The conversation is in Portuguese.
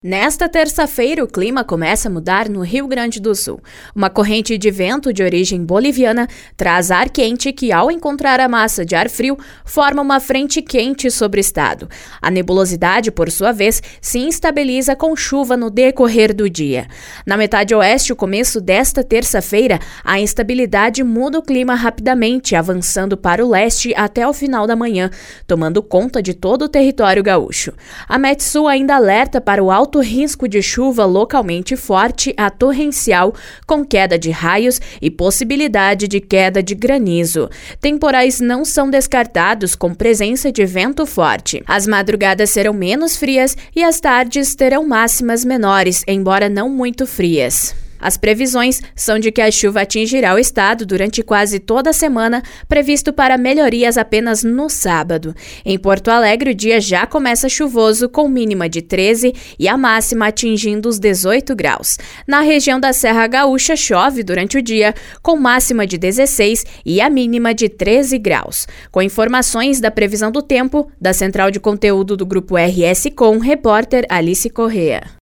Nesta terça-feira, o clima começa a mudar no Rio Grande do Sul. Uma corrente de vento de origem boliviana traz ar quente que, ao encontrar a massa de ar frio, forma uma frente quente sobre o estado. A nebulosidade, por sua vez, se instabiliza com chuva no decorrer do dia. Na metade oeste, o começo desta terça-feira, a instabilidade muda o clima rapidamente, avançando para o leste até o final da manhã, tomando conta de todo o território gaúcho. A Metsul ainda alerta para o alto alto risco de chuva localmente forte a torrencial, com queda de raios e possibilidade de queda de granizo. Temporais não são descartados com presença de vento forte. As madrugadas serão menos frias e as tardes terão máximas menores, embora não muito frias. As previsões são de que a chuva atingirá o estado durante quase toda a semana, previsto para melhorias apenas no sábado. Em Porto Alegre, o dia já começa chuvoso, com mínima de 13 e a máxima atingindo os 18 graus. Na região da Serra Gaúcha, chove durante o dia, com máxima de 16 e a mínima de 13 graus. Com informações da previsão do tempo, da central de conteúdo do Grupo RS Com, repórter Alice Correa.